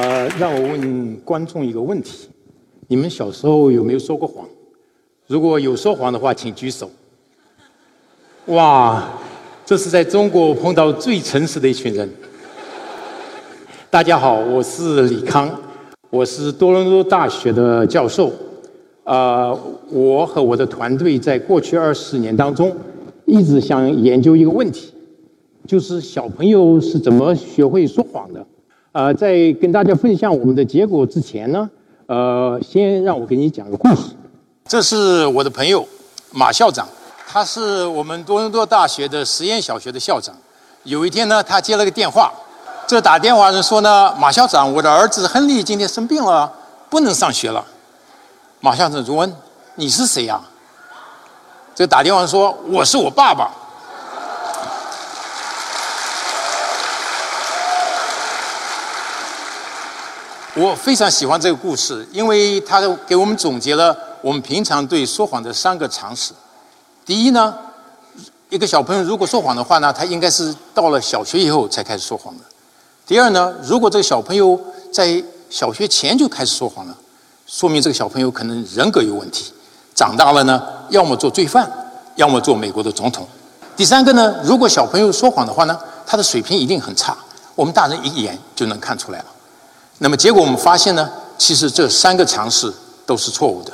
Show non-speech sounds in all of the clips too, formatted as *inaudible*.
呃，让我问观众一个问题：你们小时候有没有说过谎？如果有说谎的话，请举手。哇，这是在中国碰到最诚实的一群人。大家好，我是李康，我是多伦多大学的教授。呃，我和我的团队在过去二十年当中，一直想研究一个问题，就是小朋友是怎么学会说谎的。呃，在跟大家分享我们的结果之前呢，呃，先让我给你讲个故事。这是我的朋友马校长，他是我们多伦多大学的实验小学的校长。有一天呢，他接了个电话，这打电话人说呢，马校长，我的儿子亨利今天生病了，不能上学了。马校长就问：“你是谁呀？”这打电话说：“我是我爸爸。”我非常喜欢这个故事，因为它给我们总结了我们平常对说谎的三个常识。第一呢，一个小朋友如果说谎的话呢，他应该是到了小学以后才开始说谎的。第二呢，如果这个小朋友在小学前就开始说谎了，说明这个小朋友可能人格有问题，长大了呢，要么做罪犯，要么做美国的总统。第三个呢，如果小朋友说谎的话呢，他的水平一定很差，我们大人一眼就能看出来了。那么结果我们发现呢，其实这三个尝试都是错误的。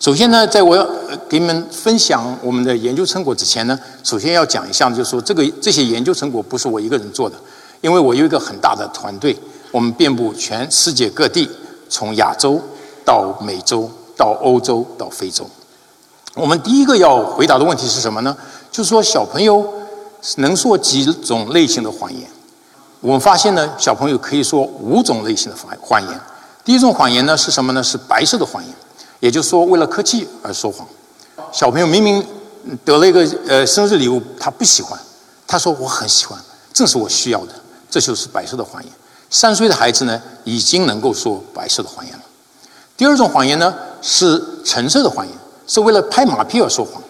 首先呢，在我要给你们分享我们的研究成果之前呢，首先要讲一下，就是说这个这些研究成果不是我一个人做的，因为我有一个很大的团队，我们遍布全世界各地，从亚洲到美洲到欧洲到非洲。我们第一个要回答的问题是什么呢？就是说小朋友能说几种类型的谎言？我们发现呢，小朋友可以说五种类型的谎谎言。第一种谎言呢是什么呢？是白色的谎言，也就是说为了客气而说谎。小朋友明明得了一个呃生日礼物，他不喜欢，他说我很喜欢，正是我需要的，这就是白色的谎言。三岁的孩子呢，已经能够说白色的谎言了。第二种谎言呢是橙色的谎言，是为了拍马屁而说谎。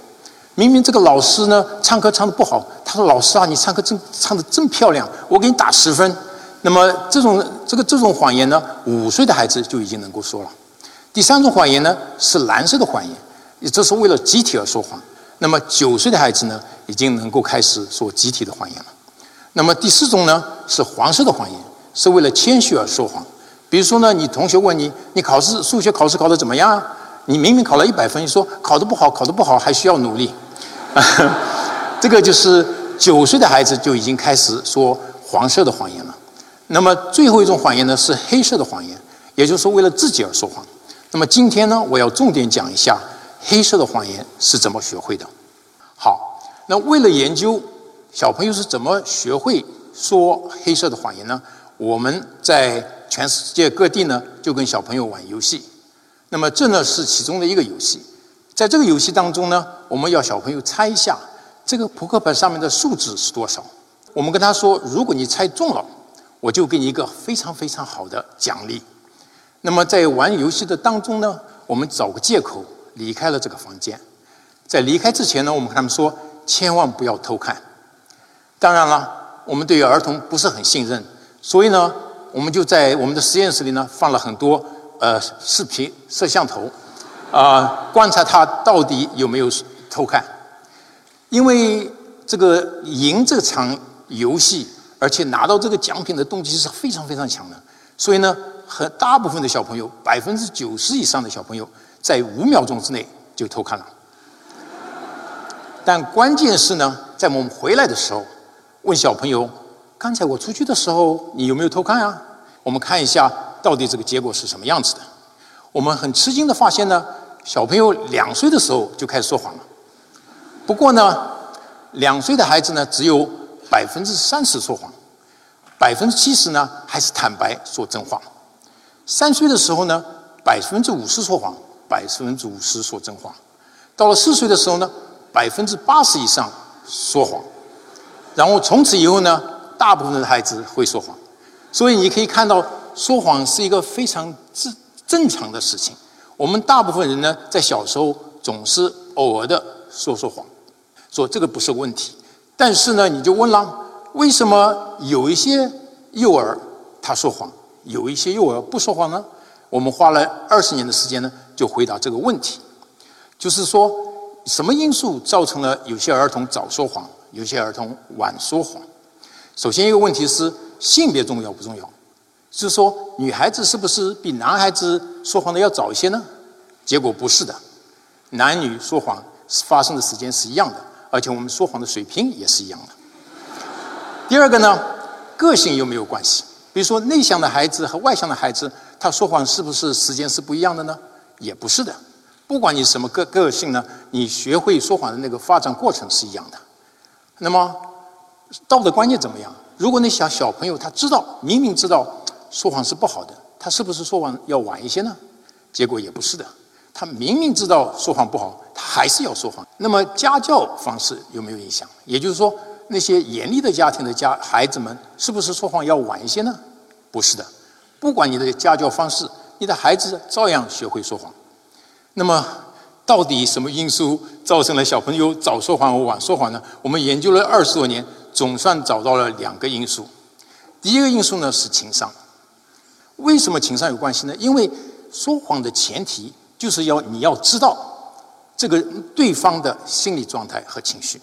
明明这个老师呢唱歌唱的不好，他说：“老师啊，你唱歌真唱的真漂亮，我给你打十分。”那么这种这个这种谎言呢，五岁的孩子就已经能够说了。第三种谎言呢是蓝色的谎言，这是为了集体而说谎。那么九岁的孩子呢已经能够开始说集体的谎言了。那么第四种呢是黄色的谎言，是为了谦虚而说谎。比如说呢，你同学问你，你考试数学考试考得怎么样啊？你明明考了一百分，你说考的不好，考的不好还需要努力。*laughs* 这个就是九岁的孩子就已经开始说黄色的谎言了。那么最后一种谎言呢，是黑色的谎言，也就是说为了自己而说谎。那么今天呢，我要重点讲一下黑色的谎言是怎么学会的。好，那为了研究小朋友是怎么学会说黑色的谎言呢？我们在全世界各地呢，就跟小朋友玩游戏。那么这呢是其中的一个游戏。在这个游戏当中呢，我们要小朋友猜一下这个扑克牌上面的数字是多少。我们跟他说，如果你猜中了，我就给你一个非常非常好的奖励。那么在玩游戏的当中呢，我们找个借口离开了这个房间。在离开之前呢，我们跟他们说，千万不要偷看。当然了，我们对于儿童不是很信任，所以呢，我们就在我们的实验室里呢放了很多呃视频摄像头。啊，观察他到底有没有偷看，因为这个赢这场游戏，而且拿到这个奖品的动机是非常非常强的，所以呢，很大部分的小朋友，百分之九十以上的小朋友，在五秒钟之内就偷看了。但关键是呢，在我们回来的时候，问小朋友，刚才我出去的时候，你有没有偷看啊？我们看一下到底这个结果是什么样子的。我们很吃惊的发现呢。小朋友两岁的时候就开始说谎了，不过呢，两岁的孩子呢只有百分之三十说谎，百分之七十呢还是坦白说真话。三岁的时候呢，百分之五十说谎，百分之五十说真话。到了四岁的时候呢，百分之八十以上说谎，然后从此以后呢，大部分的孩子会说谎。所以你可以看到，说谎是一个非常正正常的事情。我们大部分人呢，在小时候总是偶尔的说说谎，说这个不是问题。但是呢，你就问了，为什么有一些幼儿他说谎，有一些幼儿不说谎呢？我们花了二十年的时间呢，就回答这个问题，就是说，什么因素造成了有些儿童早说谎，有些儿童晚说谎？首先一个问题是性别重要不重要？是说，女孩子是不是比男孩子说谎的要早一些呢？结果不是的，男女说谎发生的时间是一样的，而且我们说谎的水平也是一样的。第二个呢，个性有没有关系？比如说，内向的孩子和外向的孩子。他说谎是不是时间是不一样的呢？也不是的，不管你什么个个性呢，你学会说谎的那个发展过程是一样的。那么道德观念怎么样？如果那小小朋友他知道明明知道说谎是不好的，他是不是说谎要晚一些呢？结果也不是的，他明明知道说谎不好，他还是要说谎。那么家教方式有没有影响？也就是说，那些严厉的家庭的家孩子们是不是说谎要晚一些呢？不是的。不管你的家教方式，你的孩子照样学会说谎。那么，到底什么因素造成了小朋友早说谎或晚说谎呢？我们研究了二十多年，总算找到了两个因素。第一个因素呢是情商。为什么情商有关系呢？因为说谎的前提就是要你要知道这个对方的心理状态和情绪，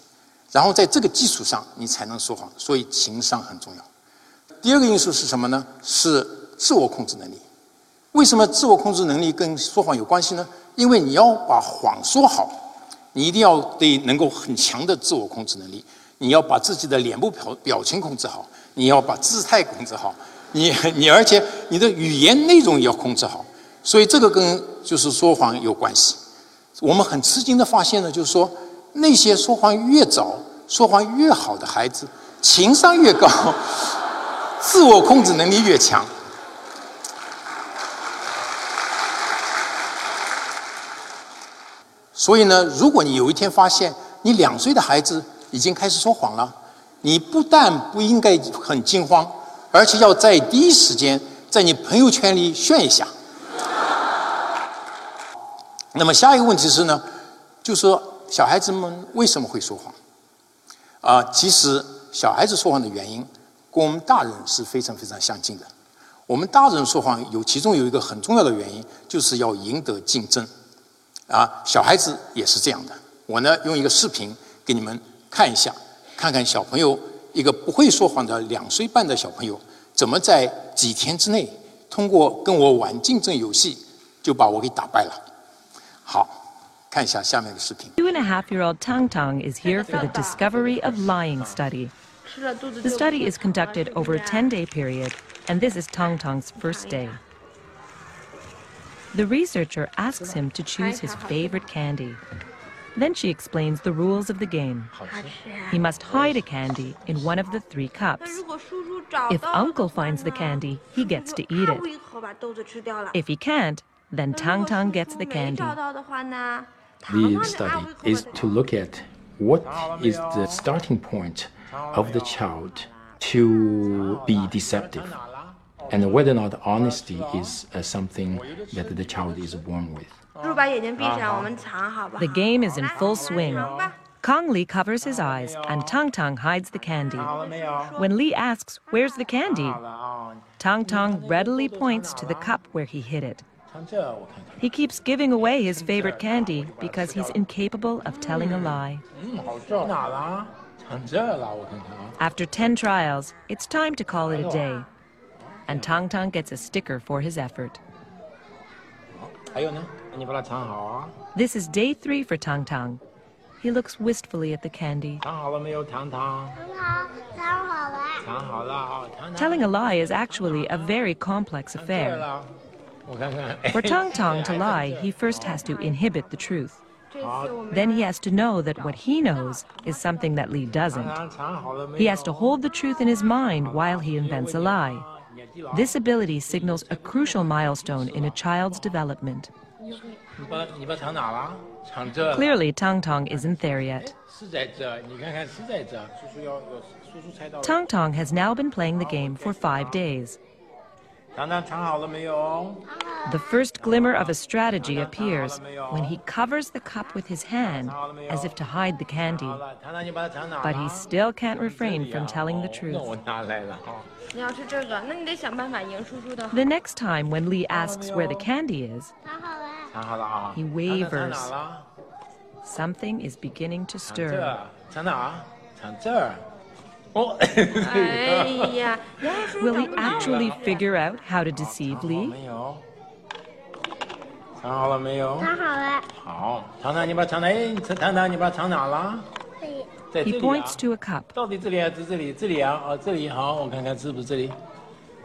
然后在这个基础上你才能说谎。所以情商很重要。第二个因素是什么呢？是自我控制能力，为什么自我控制能力跟说谎有关系呢？因为你要把谎说好，你一定要对能够很强的自我控制能力。你要把自己的脸部表表情控制好，你要把姿态控制好，你你而且你的语言内容也要控制好。所以这个跟就是说谎有关系。我们很吃惊的发现呢，就是说那些说谎越早、说谎越好的孩子，情商越高，*laughs* 自我控制能力越强。所以呢，如果你有一天发现你两岁的孩子已经开始说谎了，你不但不应该很惊慌，而且要在第一时间在你朋友圈里炫一下。那么下一个问题是呢，就说小孩子们为什么会说谎？啊，其实小孩子说谎的原因跟我们大人是非常非常相近的。我们大人说谎有其中有一个很重要的原因，就是要赢得竞争。啊，小孩子也是这样的。我呢，用一个视频给你们看一下，看看小朋友一个不会说谎的两岁半的小朋友，怎么在几天之内通过跟我玩竞争游戏，就把我给打败了。好，看一下下面的视频。Two and a half year old Tang Tang is here for the discovery of lying study. The study is conducted over a 10 day period, and this is Tang Tang's first day. The researcher asks him to choose his favorite candy. Then she explains the rules of the game. He must hide a candy in one of the three cups. If Uncle finds the candy, he gets to eat it. If he can't, then Tang Tang gets the candy. The study is to look at what is the starting point of the child to be deceptive and whether or not honesty is uh, something that the child is born with. The game is in full swing. Kong Li covers his eyes and Tang Tang hides the candy. When Li asks, Where's the candy? Tang Tang readily points to the cup where he hid it. He keeps giving away his favorite candy because he's incapable of telling a lie. After 10 trials, it's time to call it a day and Tang Tang gets a sticker for his effort. This is day three for Tang Tang. He looks wistfully at the candy. Telling a lie is actually a very complex affair. for Tang Tang to *laughs* lie, he first has to inhibit the truth. Then he has to know that what he knows is something that Li doesn't. He has to hold the truth in his mind while he invents a lie. This ability signals a crucial milestone in a child's development. Clearly, Tang Tang isn't there yet. Tang Tang has now been playing the game for five days. The first glimmer of a strategy appears when he covers the cup with his hand as if to hide the candy. But he still can't refrain from telling the truth. The next time when Lee asks where the candy is, he wavers. Something is beginning to stir. *laughs* Will he actually figure out how to deceive Lee? 尝好了没有？尝好了。好，尝尝，你把尝哪？尝尝，你把尝哪了？这里。He points to a cup. 到底这里还是这里？这里啊，哦，这里好，我看看是不是这里。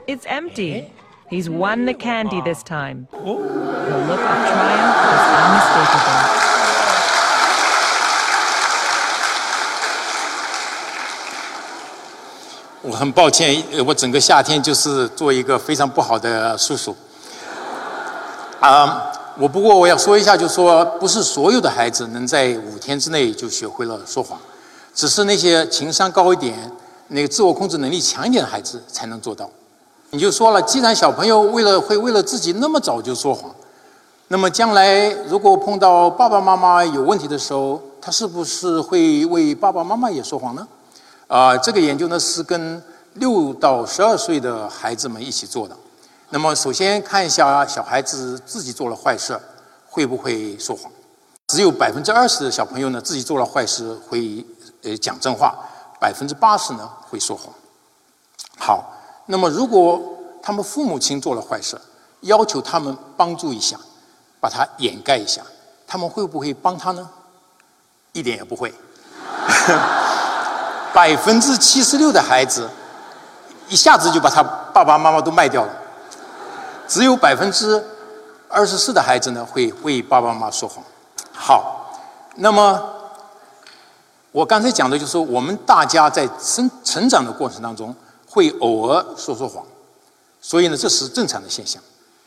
It's empty. He's won the candy this time. The look of triumph is unmistakable. 我很抱歉，我整个夏天就是做一个非常不好的叔叔。啊。我不过我要说一下，就说，不是所有的孩子能在五天之内就学会了说谎，只是那些情商高一点、那个自我控制能力强一点的孩子才能做到。你就说了，既然小朋友为了会为了自己那么早就说谎，那么将来如果碰到爸爸妈妈有问题的时候，他是不是会为爸爸妈妈也说谎呢？啊，这个研究呢是跟六到十二岁的孩子们一起做的。那么，首先看一下小孩子自己做了坏事，会不会说谎？只有百分之二十的小朋友呢，自己做了坏事会呃讲真话，百分之八十呢会说谎。好，那么如果他们父母亲做了坏事，要求他们帮助一下，把它掩盖一下，他们会不会帮他呢？一点也不会。*laughs* 百分之七十六的孩子一下子就把他爸爸妈妈都卖掉了。只有百分之二十四的孩子呢会为爸爸妈妈说谎。好，那么我刚才讲的就是我们大家在生成长的过程当中会偶尔说说谎，所以呢这是正常的现象。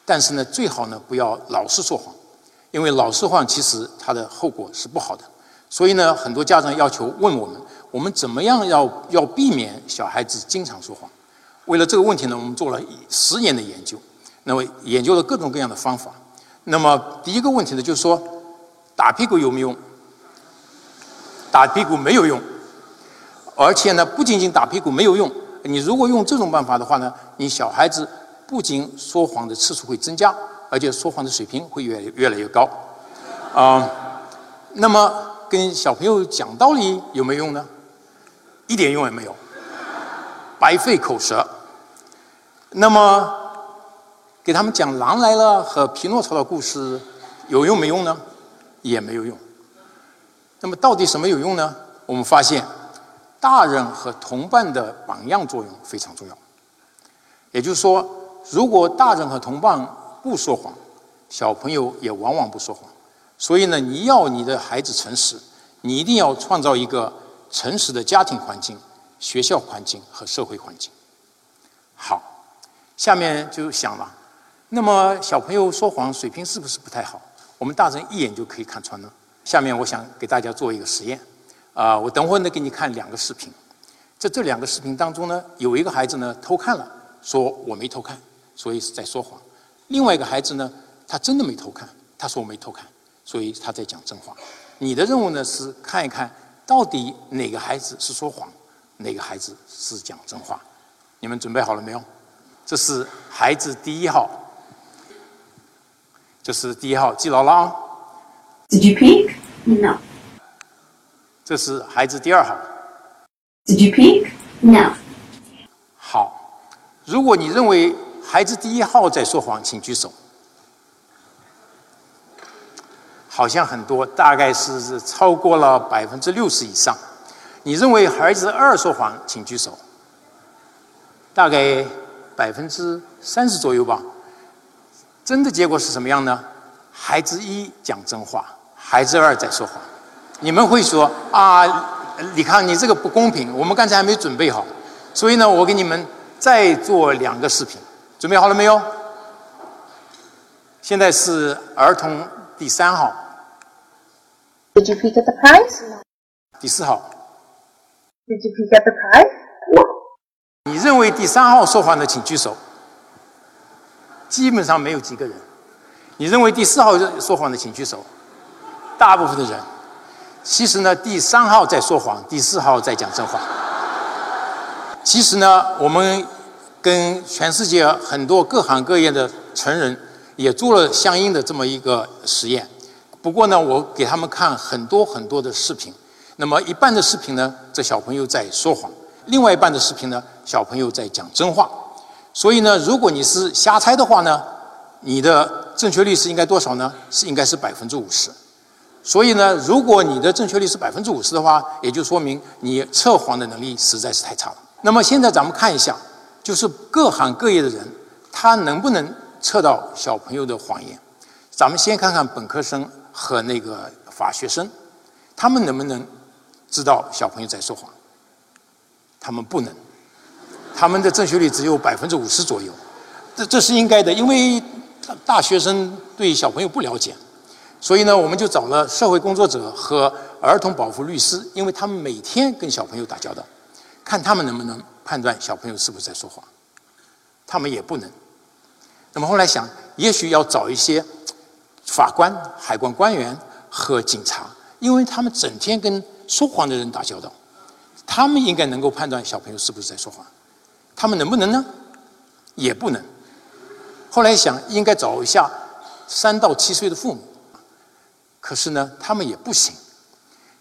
但是呢最好呢不要老是说谎，因为老是谎其实它的后果是不好的。所以呢很多家长要求问我们，我们怎么样要要避免小孩子经常说谎？为了这个问题呢我们做了十年的研究。那么研究了各种各样的方法，那么第一个问题呢，就是说打屁股有没有用？打屁股没有用，而且呢，不仅仅打屁股没有用，你如果用这种办法的话呢，你小孩子不仅说谎的次数会增加，而且说谎的水平会越越来越高。啊，那么跟小朋友讲道理有没有用呢？一点用也没有，白费口舌。那么。给他们讲《狼来了》和《匹诺曹》的故事，有用没用呢？也没有用。那么到底什么有用呢？我们发现，大人和同伴的榜样作用非常重要。也就是说，如果大人和同伴不说谎，小朋友也往往不说谎。所以呢，你要你的孩子诚实，你一定要创造一个诚实的家庭环境、学校环境和社会环境。好，下面就想了。那么小朋友说谎水平是不是不太好？我们大人一眼就可以看穿呢。下面我想给大家做一个实验，啊，我等会儿呢给你看两个视频，在这两个视频当中呢，有一个孩子呢偷看了，说我没偷看，所以是在说谎；另外一个孩子呢，他真的没偷看，他说我没偷看，所以他在讲真话。你的任务呢是看一看到底哪个孩子是说谎，哪个孩子是讲真话。你们准备好了没有？这是孩子第一号。这是第一号，记牢了啊。Did you peek? No. 这是孩子第二号。Did you peek? No. 好，如果你认为孩子第一号在说谎，请举手。好像很多，大概是超过了百分之六十以上。你认为孩子二说谎，请举手。大概百分之三十左右吧。真的结果是什么样呢？孩子一讲真话，孩子二在说谎。你们会说啊，李康，你这个不公平。我们刚才还没准备好，所以呢，我给你们再做两个视频。准备好了没有？现在是儿童第三号。Did you pick up the prize? 第四号。Did you pick up the prize? 你认为第三号说谎的，请举手。基本上没有几个人，你认为第四号说谎的，请举手。大部分的人，其实呢，第三号在说谎，第四号在讲真话。其实呢，我们跟全世界很多各行各业的成人也做了相应的这么一个实验。不过呢，我给他们看很多很多的视频。那么一半的视频呢，这小朋友在说谎；另外一半的视频呢，小朋友在讲真话。所以呢，如果你是瞎猜的话呢，你的正确率是应该多少呢？是应该是百分之五十。所以呢，如果你的正确率是百分之五十的话，也就说明你测谎的能力实在是太差了。那么现在咱们看一下，就是各行各业的人，他能不能测到小朋友的谎言？咱们先看看本科生和那个法学生，他们能不能知道小朋友在说谎？他们不能，他们的正确率只有百分之五十左右。这这是应该的，因为大学生对小朋友不了解，所以呢，我们就找了社会工作者和儿童保护律师，因为他们每天跟小朋友打交道。看他们能不能判断小朋友是不是在说谎，他们也不能。那么后来想，也许要找一些法官、海关官员和警察，因为他们整天跟说谎的人打交道，他们应该能够判断小朋友是不是在说谎。他们能不能呢？也不能。后来想，应该找一下三到七岁的父母，可是呢，他们也不行，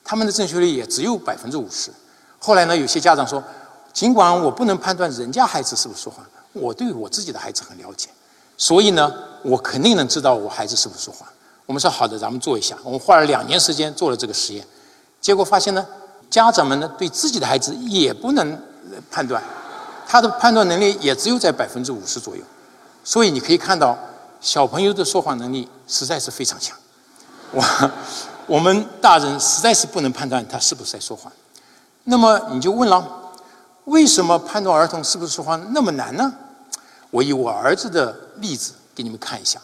他们的正确率也只有百分之五十。后来呢，有些家长说，尽管我不能判断人家孩子是不是说谎，我对我自己的孩子很了解，所以呢，我肯定能知道我孩子是不是说谎。我们说好的，咱们做一下。我们花了两年时间做了这个实验，结果发现呢，家长们呢对自己的孩子也不能判断，他的判断能力也只有在百分之五十左右。所以你可以看到，小朋友的说谎能力实在是非常强。我我们大人实在是不能判断他是不是在说谎。那么你就问了，为什么判断儿童是不是说谎那么难呢？我以我儿子的例子给你们看一下，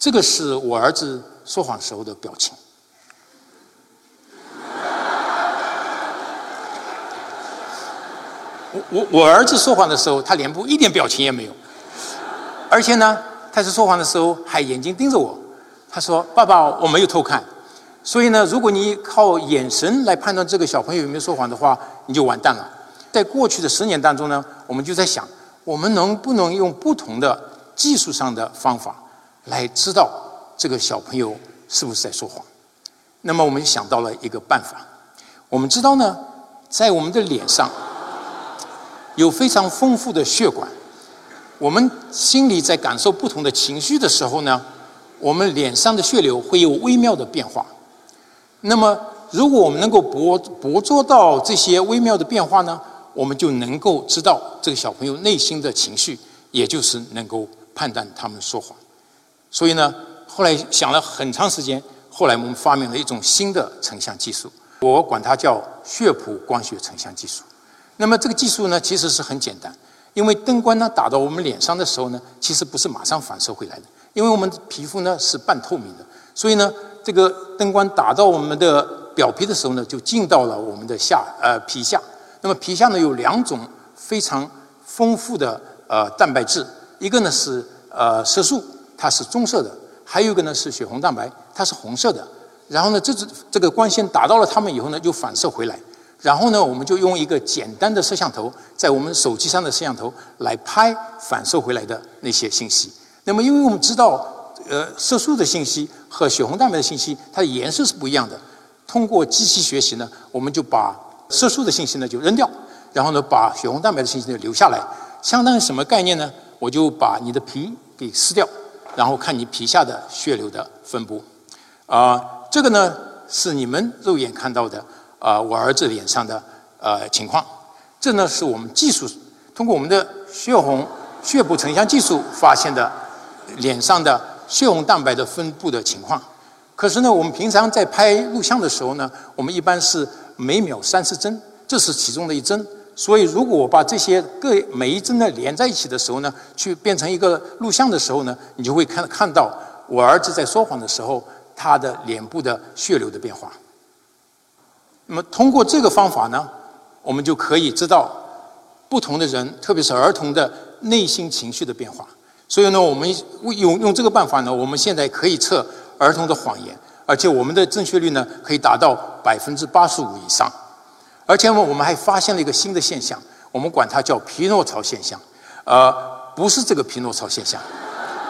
这个是我儿子说谎时候的表情。我我我儿子说谎的时候，他脸部一点表情也没有，而且呢，他是说谎的时候还眼睛盯着我，他说：“爸爸，我没有偷看。”所以呢，如果你靠眼神来判断这个小朋友有没有说谎的话，你就完蛋了。在过去的十年当中呢，我们就在想，我们能不能用不同的技术上的方法来知道这个小朋友是不是在说谎？那么我们想到了一个办法。我们知道呢，在我们的脸上有非常丰富的血管，我们心里在感受不同的情绪的时候呢，我们脸上的血流会有微妙的变化。那么，如果我们能够捕捕捉到这些微妙的变化呢，我们就能够知道这个小朋友内心的情绪，也就是能够判断他们说谎。所以呢，后来想了很长时间，后来我们发明了一种新的成像技术，我管它叫血谱光学成像技术。那么这个技术呢，其实是很简单，因为灯光呢打到我们脸上的时候呢，其实不是马上反射回来的，因为我们皮肤呢是半透明的，所以呢。这个灯光打到我们的表皮的时候呢，就进到了我们的下呃皮下。那么皮下呢有两种非常丰富的呃蛋白质，一个呢是呃色素，它是棕色的；还有一个呢是血红蛋白，它是红色的。然后呢，这只这个光线打到了它们以后呢，就反射回来。然后呢，我们就用一个简单的摄像头，在我们手机上的摄像头来拍反射回来的那些信息。那么，因为我们知道。呃，色素的信息和血红蛋白的信息，它的颜色是不一样的。通过机器学习呢，我们就把色素的信息呢就扔掉，然后呢把血红蛋白的信息呢留下来。相当于什么概念呢？我就把你的皮给撕掉，然后看你皮下的血流的分布。啊，这个呢是你们肉眼看到的啊，我儿子脸上的呃情况。这呢是我们技术通过我们的血红血谱成像技术发现的脸上的。血红蛋白的分布的情况，可是呢，我们平常在拍录像的时候呢，我们一般是每秒三十帧，这是其中的一帧。所以，如果我把这些各每一帧呢连在一起的时候呢，去变成一个录像的时候呢，你就会看看到我儿子在说谎的时候，他的脸部的血流的变化。那么，通过这个方法呢，我们就可以知道不同的人，特别是儿童的内心情绪的变化。所以呢，我们用用这个办法呢，我们现在可以测儿童的谎言，而且我们的正确率呢可以达到百分之八十五以上。而且，我们还发现了一个新的现象，我们管它叫匹诺曹现象。呃，不是这个匹诺曹现象，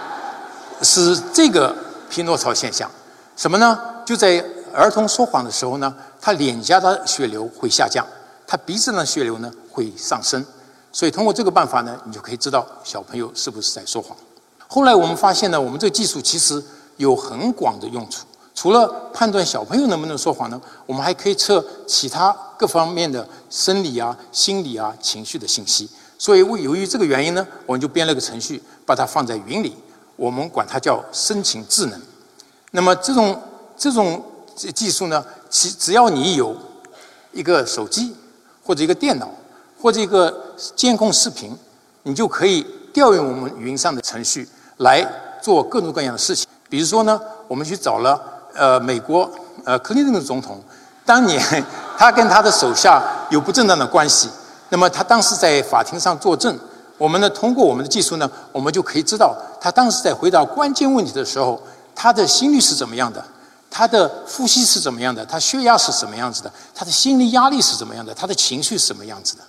*laughs* 是这个匹诺曹现象。什么呢？就在儿童说谎的时候呢，他脸颊的血流会下降，他鼻子的血流呢会上升。所以通过这个办法呢，你就可以知道小朋友是不是在说谎。后来我们发现呢，我们这个技术其实有很广的用处。除了判断小朋友能不能说谎呢，我们还可以测其他各方面的生理啊、心理啊、情绪的信息。所以，由于这个原因呢，我们就编了个程序，把它放在云里，我们管它叫申请智能。那么，这种这种技术呢，其只要你有一个手机或者一个电脑或者一个监控视频，你就可以调用我们云上的程序来做各种各样的事情。比如说呢，我们去找了。呃，美国呃，克林顿总统当年他跟他的手下有不正当的关系，那么他当时在法庭上作证，我们呢通过我们的技术呢，我们就可以知道他当时在回答关键问题的时候，他的心率是怎么样的，他的呼吸是怎么样的，他血压是什么样子的，他的心理压力是怎么样的，他的情绪是什么样子的。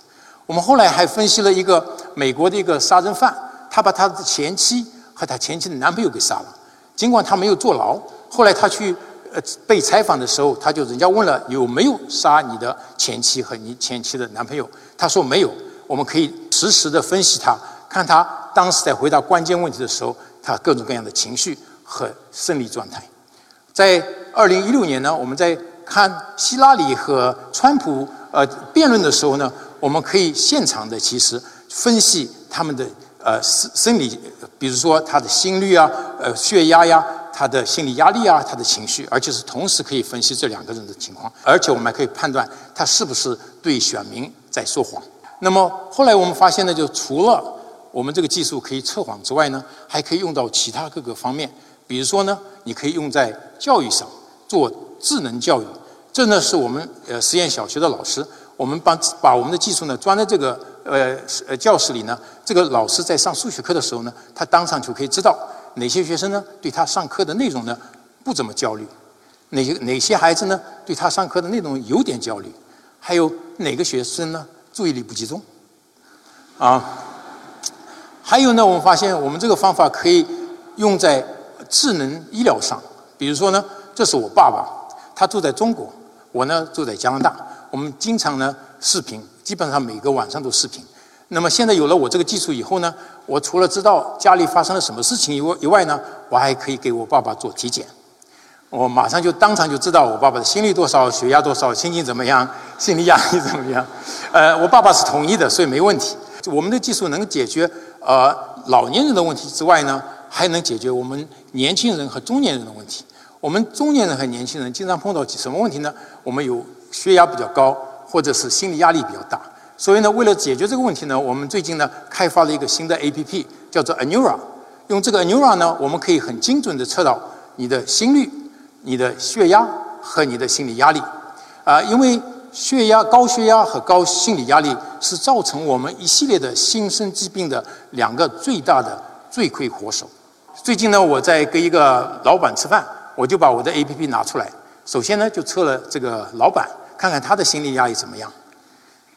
我们后来还分析了一个美国的一个杀人犯，他把他的前妻和他前妻的男朋友给杀了，尽管他没有坐牢。后来他去呃被采访的时候，他就人家问了有没有杀你的前妻和你前妻的男朋友，他说没有。我们可以实时的分析他，看他当时在回答关键问题的时候，他各种各样的情绪和生理状态。在二零一六年呢，我们在看希拉里和川普呃辩论的时候呢，我们可以现场的其实分析他们的呃生生理，比如说他的心率啊，呃血压呀。他的心理压力啊，他的情绪，而且是同时可以分析这两个人的情况，而且我们还可以判断他是不是对选民在说谎。那么后来我们发现呢，就除了我们这个技术可以测谎之外呢，还可以用到其他各个方面。比如说呢，你可以用在教育上做智能教育。这呢是我们呃实验小学的老师，我们把把我们的技术呢装在这个呃呃教室里呢，这个老师在上数学课的时候呢，他当场就可以知道。哪些学生呢？对他上课的内容呢不怎么焦虑？哪些哪些孩子呢？对他上课的内容有点焦虑？还有哪个学生呢？注意力不集中？啊，还有呢？我们发现我们这个方法可以用在智能医疗上。比如说呢，这是我爸爸，他住在中国，我呢住在加拿大，我们经常呢视频，基本上每个晚上都视频。那么现在有了我这个技术以后呢，我除了知道家里发生了什么事情以外以外呢，我还可以给我爸爸做体检，我马上就当场就知道我爸爸的心率多少、血压多少、心情怎么样、*laughs* 心理压力怎么样。呃，我爸爸是同意的，所以没问题。我们的技术能解决呃老年人的问题之外呢，还能解决我们年轻人和中年人的问题。我们中年人和年轻人经常碰到什么问题呢？我们有血压比较高，或者是心理压力比较大。所以呢，为了解决这个问题呢，我们最近呢开发了一个新的 APP，叫做 Anura。用这个 Anura 呢，我们可以很精准的测到你的心率、你的血压和你的心理压力。啊，因为血压高血压和高心理压力是造成我们一系列的新生疾病的两个最大的罪魁祸首。最近呢，我在跟一个老板吃饭，我就把我的 APP 拿出来，首先呢就测了这个老板，看看他的心理压力怎么样。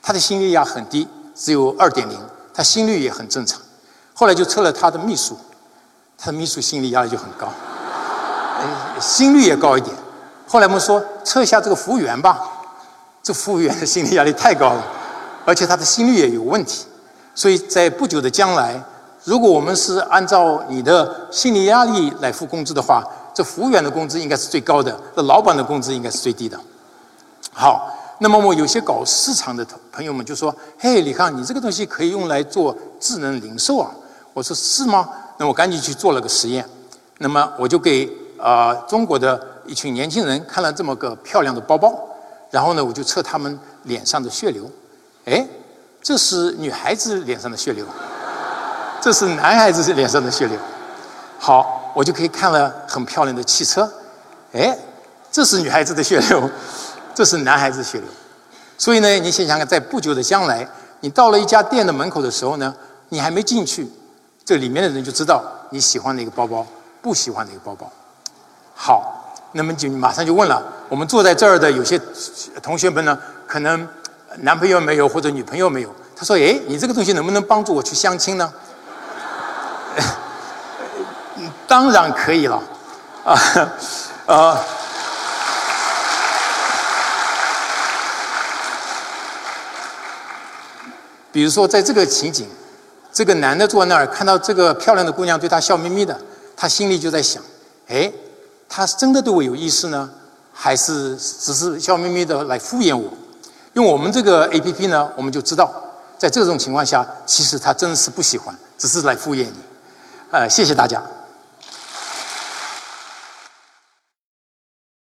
他的心率压很低，只有二点零，他心率也很正常。后来就测了他的秘书，他的秘书心理压力就很高，心率也高一点。后来我们说测一下这个服务员吧，这服务员的心理压力太高了，而且他的心率也有问题。所以在不久的将来，如果我们是按照你的心理压力来付工资的话，这服务员的工资应该是最高的，这老板的工资应该是最低的。好。那么我有些搞市场的朋友们就说：“嘿，李康，你这个东西可以用来做智能零售啊？”我说：“是吗？”那我赶紧去做了个实验。那么我就给啊中国的一群年轻人看了这么个漂亮的包包，然后呢，我就测他们脸上的血流。哎，这是女孩子脸上的血流，这是男孩子脸上的血流。好，我就可以看了很漂亮的汽车。哎，这是女孩子的血流。这是男孩子血流，所以呢，你想想看，在不久的将来，你到了一家店的门口的时候呢，你还没进去，这里面的人就知道你喜欢哪个包包，不喜欢哪个包包。好，那么就马上就问了，我们坐在这儿的有些同学们呢，可能男朋友没有或者女朋友没有，他说：“哎，你这个东西能不能帮助我去相亲呢？” *laughs* 当然可以了，啊，啊。比如说，在这个情景，这个男的坐在那儿，看到这个漂亮的姑娘对他笑眯眯的，他心里就在想：哎，他是真的对我有意思呢，还是只是笑眯眯的来敷衍我？用我们这个 A P P 呢，我们就知道，在这种情况下，其实他真是不喜欢，只是来敷衍你。呃，谢谢大家。